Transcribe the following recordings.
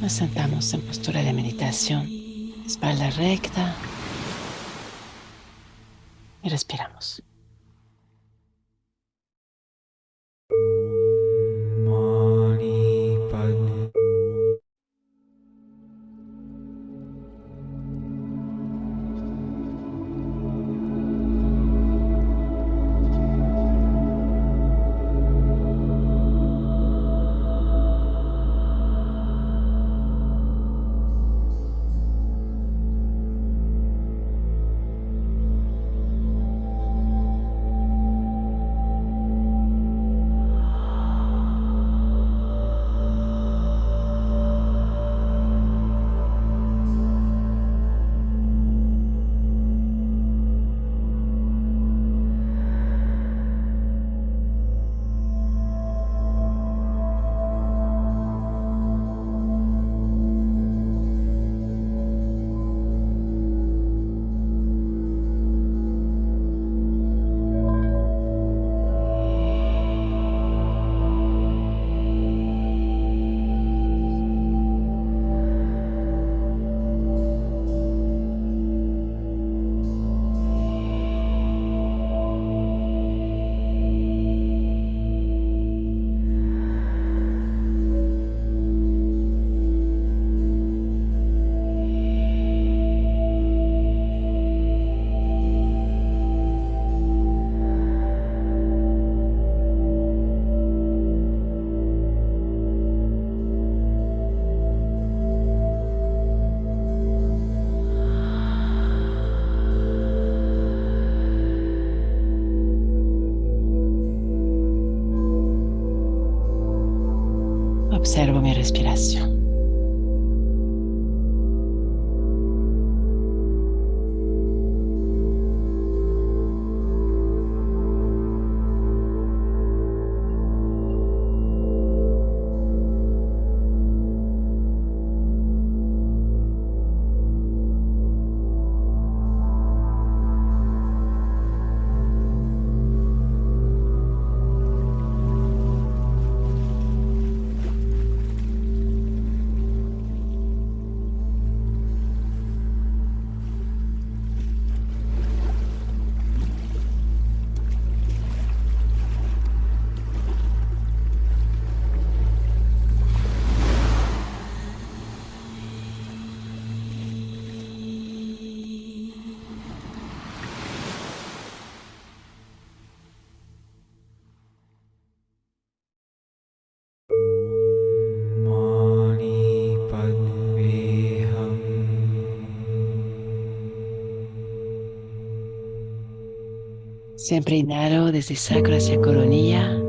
Nos sentamos en postura de meditación, espalda recta y respiramos. Observo Siempre inhalo desde sacro hacia coronilla.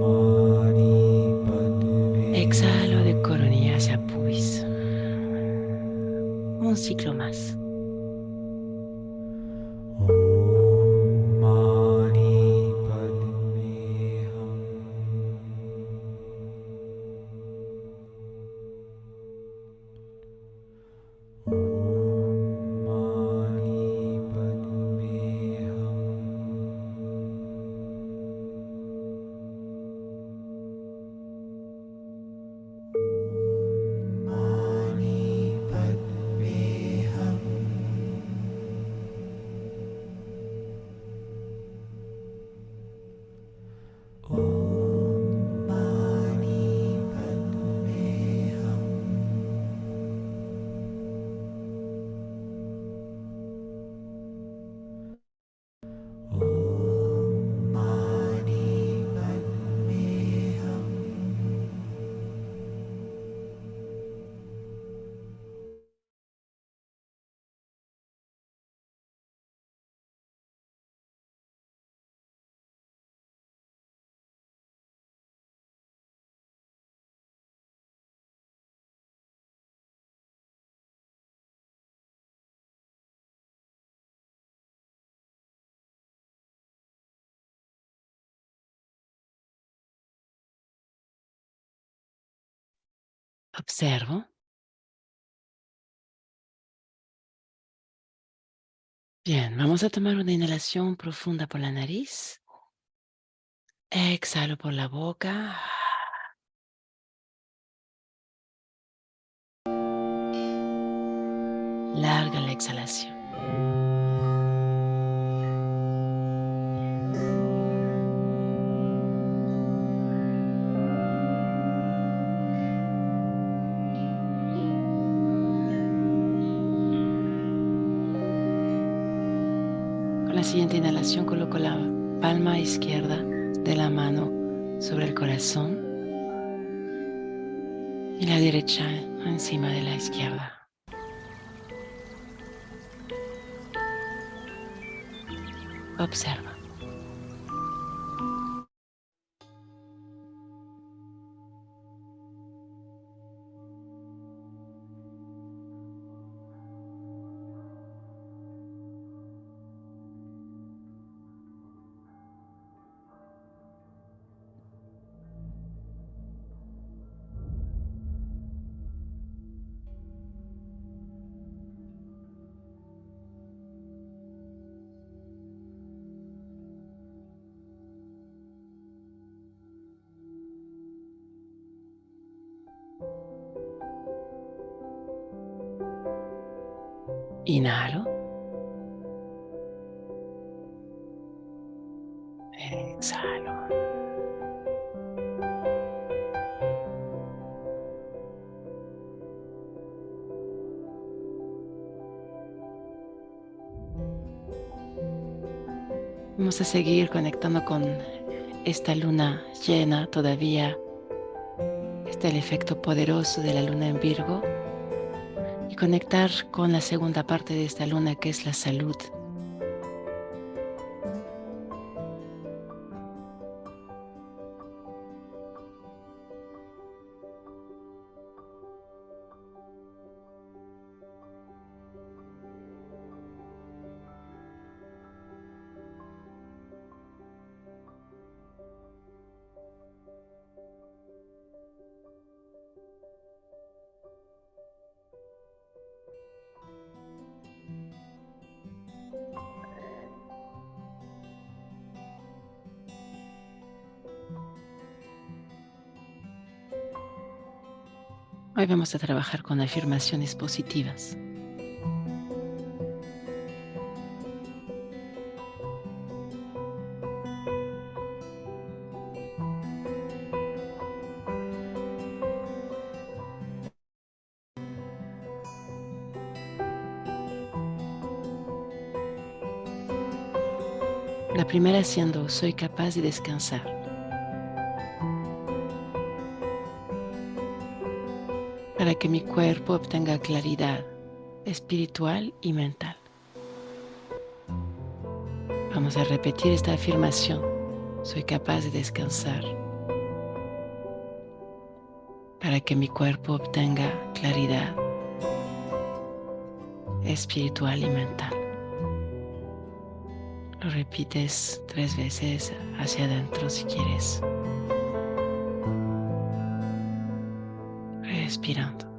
Observo. Bien, vamos a tomar una inhalación profunda por la nariz. Exhalo por la boca. larga la exhalación. Siguiente inhalación coloco la palma izquierda de la mano sobre el corazón y la derecha encima de la izquierda. Observa. Exhalo. Vamos a seguir conectando con esta luna llena todavía. Este es el efecto poderoso de la luna en Virgo y conectar con la segunda parte de esta luna que es la salud. Hoy vamos a trabajar con afirmaciones positivas. La primera siendo, soy capaz de descansar. Para que mi cuerpo obtenga claridad espiritual y mental. Vamos a repetir esta afirmación. Soy capaz de descansar para que mi cuerpo obtenga claridad espiritual y mental. Lo repites tres veces hacia adentro si quieres. Respirando.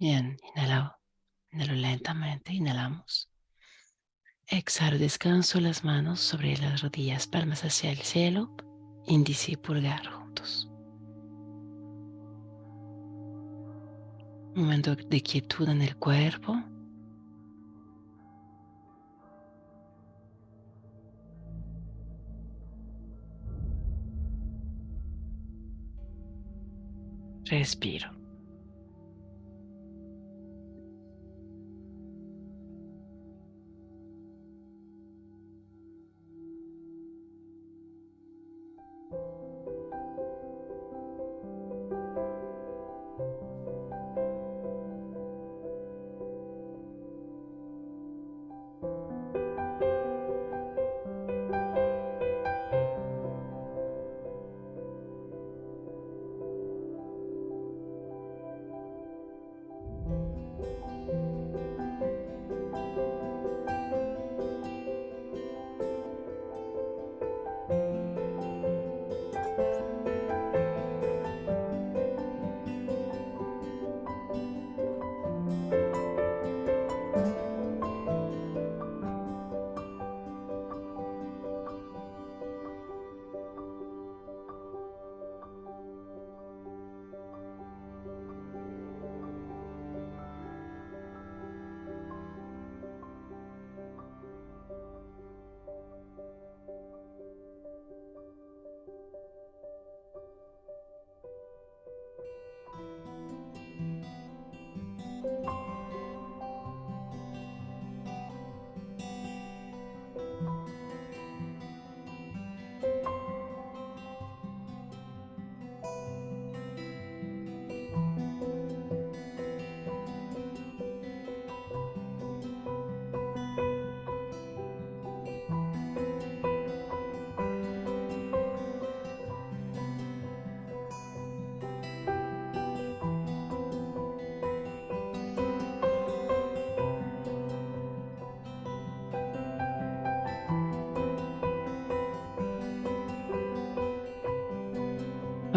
Bien, inhalo, inhalo lentamente, inhalamos. Exhalo, descanso las manos sobre las rodillas, palmas hacia el cielo, índice y pulgar juntos. Un momento de quietud en el cuerpo. Respiro.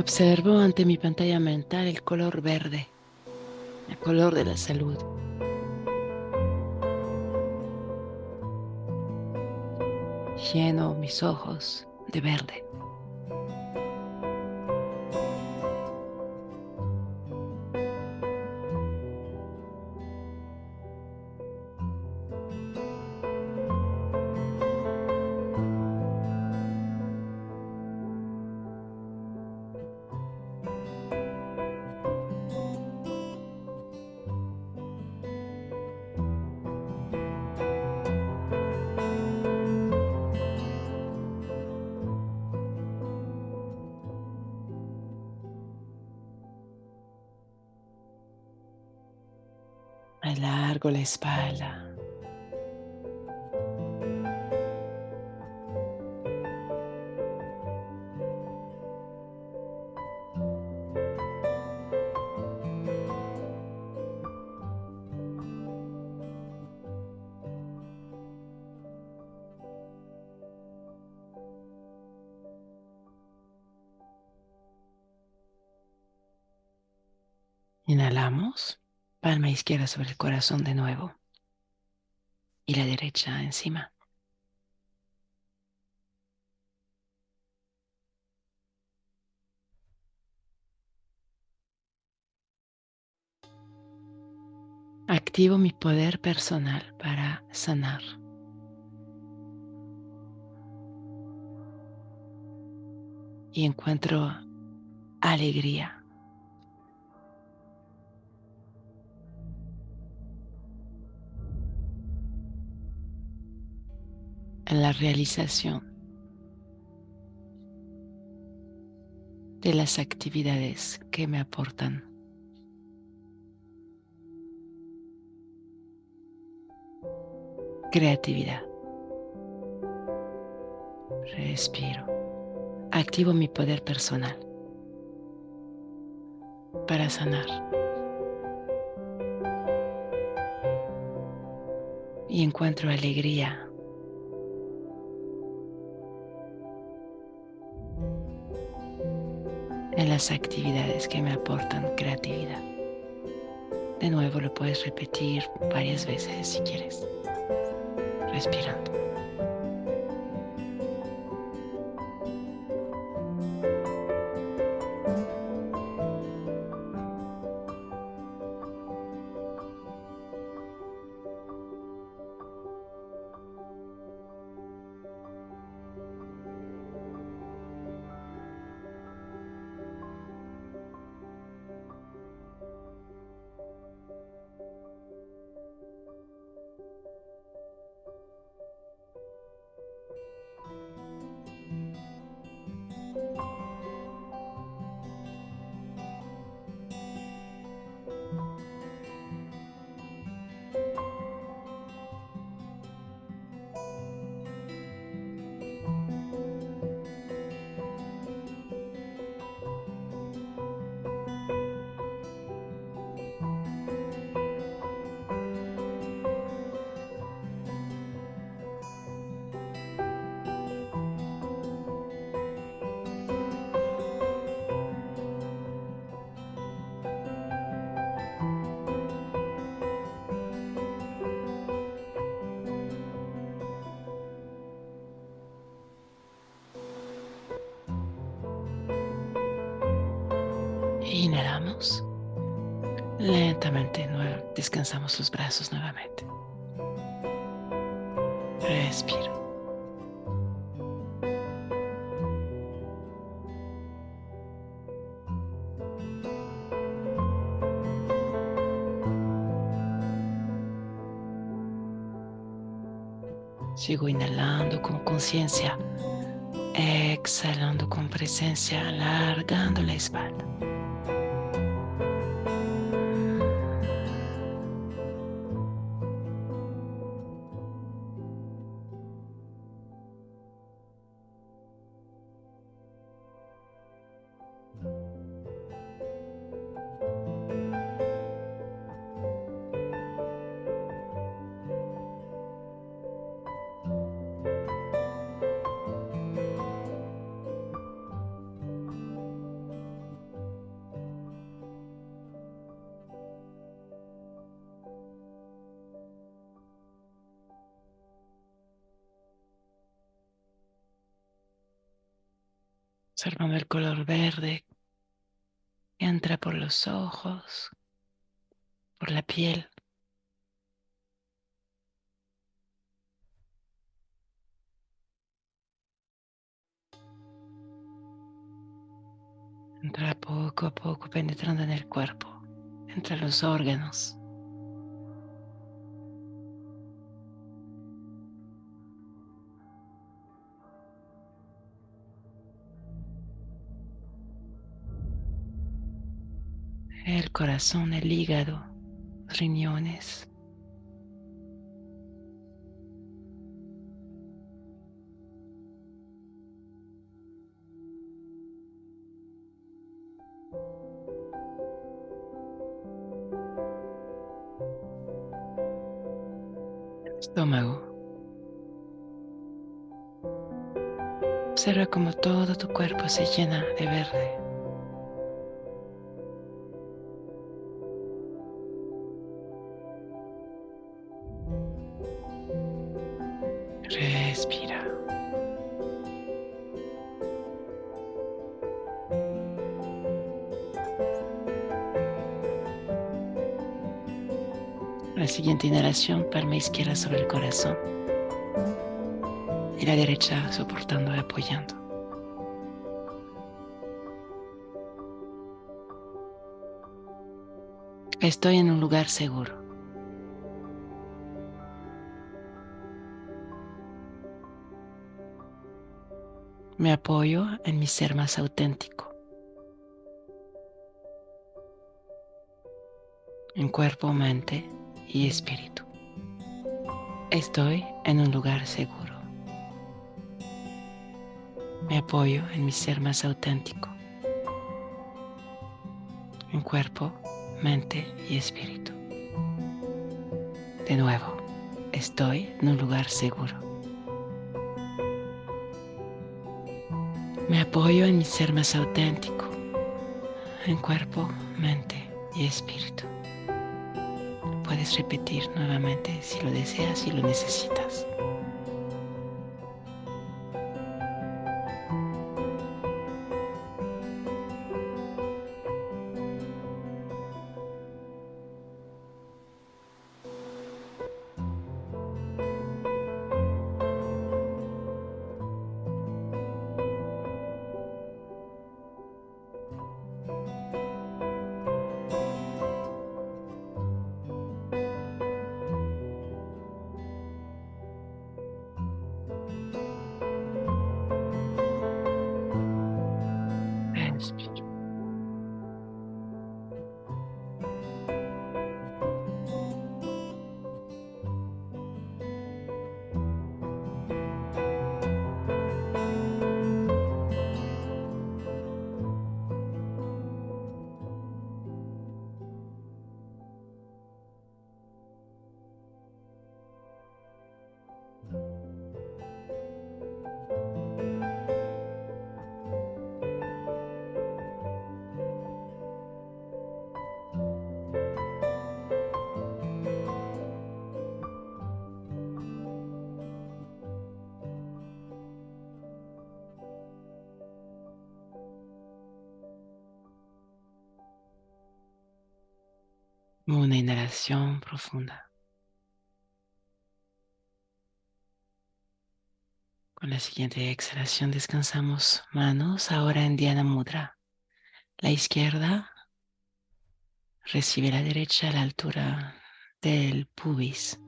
Observo ante mi pantalla mental el color verde, el color de la salud. Lleno mis ojos de verde. Alargo la espalda. Inhalamos palma izquierda sobre el corazón de nuevo y la derecha encima. Activo mi poder personal para sanar. Y encuentro alegría. En la realización de las actividades que me aportan creatividad. Respiro. Activo mi poder personal para sanar. Y encuentro alegría en las actividades que me aportan creatividad. De nuevo lo puedes repetir varias veces si quieres, respirando. Lentamente descansamos los brazos nuevamente. Respiro. Sigo inhalando con conciencia, exhalando con presencia, alargando la espalda. Observando el color verde que entra por los ojos, por la piel. Entra poco a poco penetrando en el cuerpo, entre los órganos. El corazón, el hígado, riñones. estómago. Observa como todo tu cuerpo se llena de verde. Palma izquierda sobre el corazón y la derecha soportando y apoyando. Estoy en un lugar seguro. Me apoyo en mi ser más auténtico. En cuerpo, mente y espíritu. Estoy en un lugar seguro. Me apoyo en mi ser más auténtico. En cuerpo, mente y espíritu. De nuevo, estoy en un lugar seguro. Me apoyo en mi ser más auténtico, en cuerpo, mente y espíritu. Puedes repetir nuevamente si lo deseas y lo necesitas. Una inhalación profunda. Con la siguiente exhalación descansamos manos ahora en Dhyana Mudra. La izquierda recibe la derecha a la altura del pubis.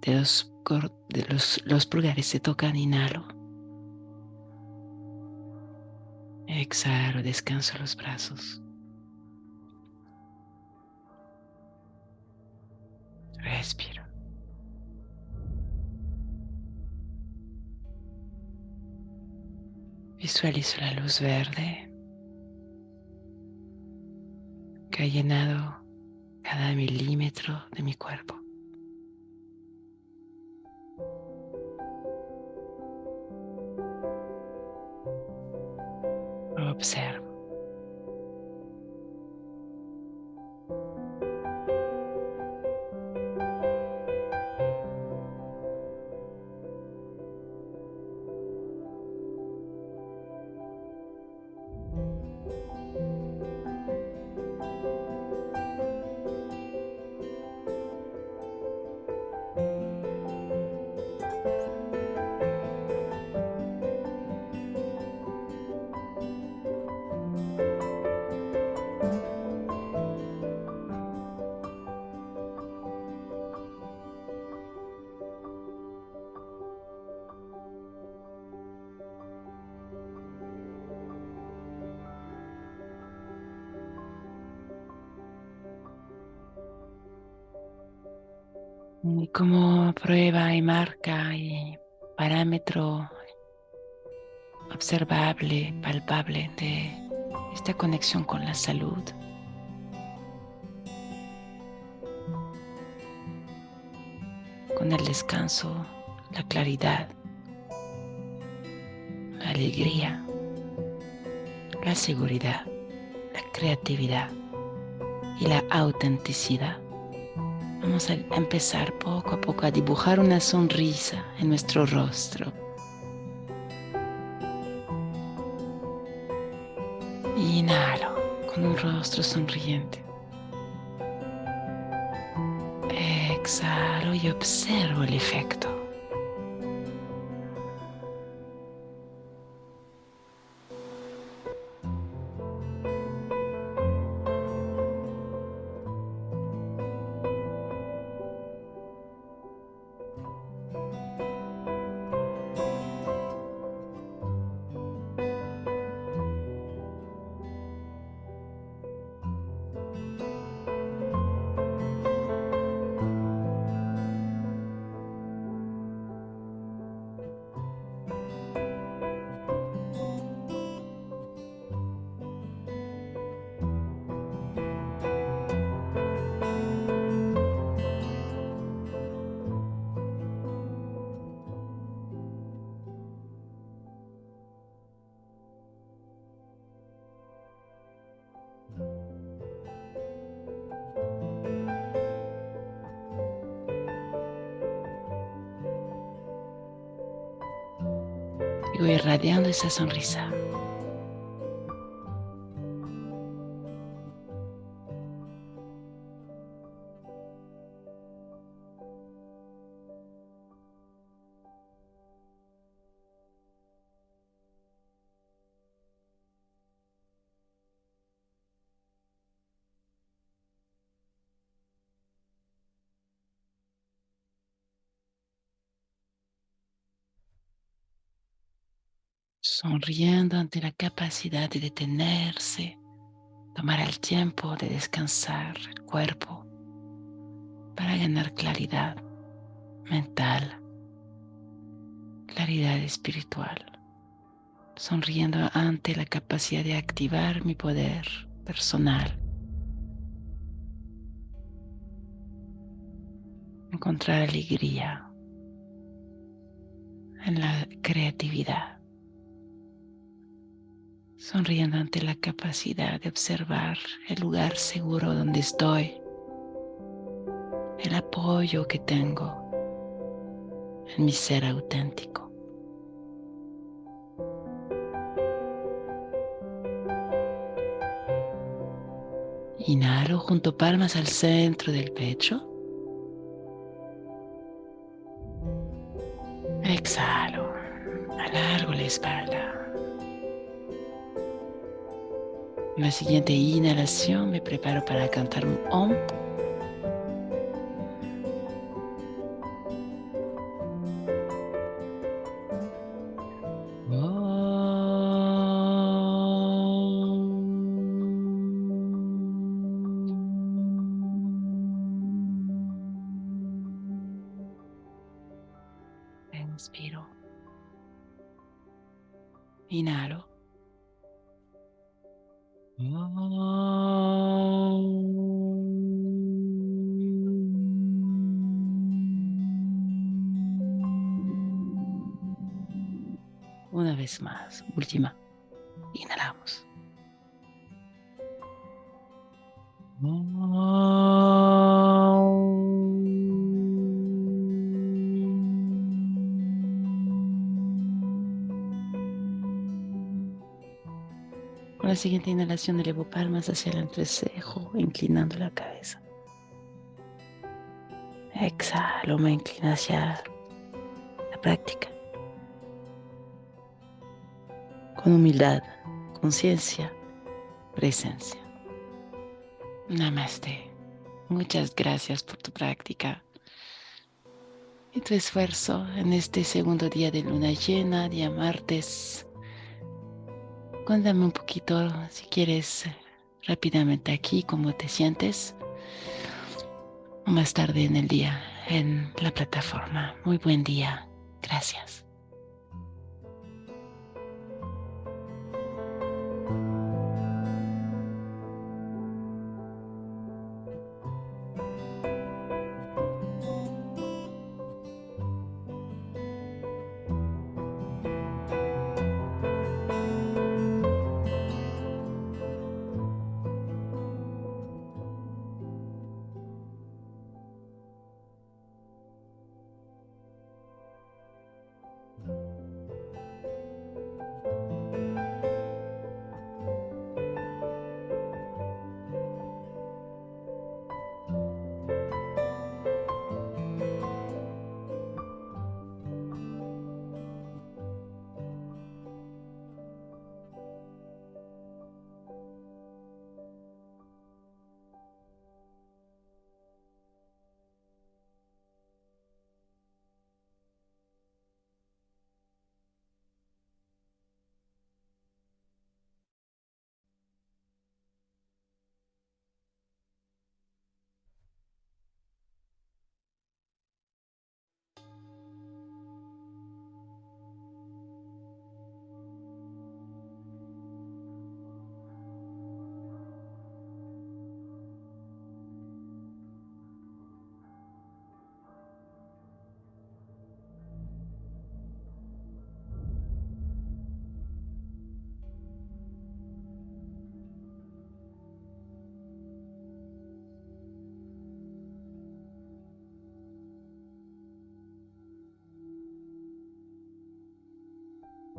De los, de los, los pulgares se tocan, inhalo. Exhalo, descanso los brazos. Respiro. Visualizo la luz verde que ha llenado cada milímetro de mi cuerpo. Observo. Prueba y marca y parámetro observable, palpable de esta conexión con la salud. Con el descanso, la claridad, la alegría, la seguridad, la creatividad y la autenticidad. Vamos a empezar poco a poco a dibujar una sonrisa en nuestro rostro. Inhalo con un rostro sonriente. Exhalo y observo el efecto. Irradiando esa sonrisa. Sonriendo ante la capacidad de detenerse, tomar el tiempo de descansar el cuerpo para ganar claridad mental, claridad espiritual, sonriendo ante la capacidad de activar mi poder personal, encontrar alegría en la creatividad sonriendo ante la capacidad de observar el lugar seguro donde estoy, el apoyo que tengo en mi ser auténtico. Inhalo junto palmas al centro del pecho. Exhalo, alargo la espalda. En la siguiente inhalación me preparo para cantar un OM. Una vez más, última. Inhalamos. Con la siguiente inhalación elevo palmas hacia el entrecejo, inclinando la cabeza. Exhalo, me inclino hacia la práctica. Con humildad, conciencia, presencia. Namaste. Muchas gracias por tu práctica y tu esfuerzo en este segundo día de luna llena, día martes Cuéntame un poquito, si quieres, rápidamente aquí, cómo te sientes. Más tarde en el día en la plataforma. Muy buen día. Gracias.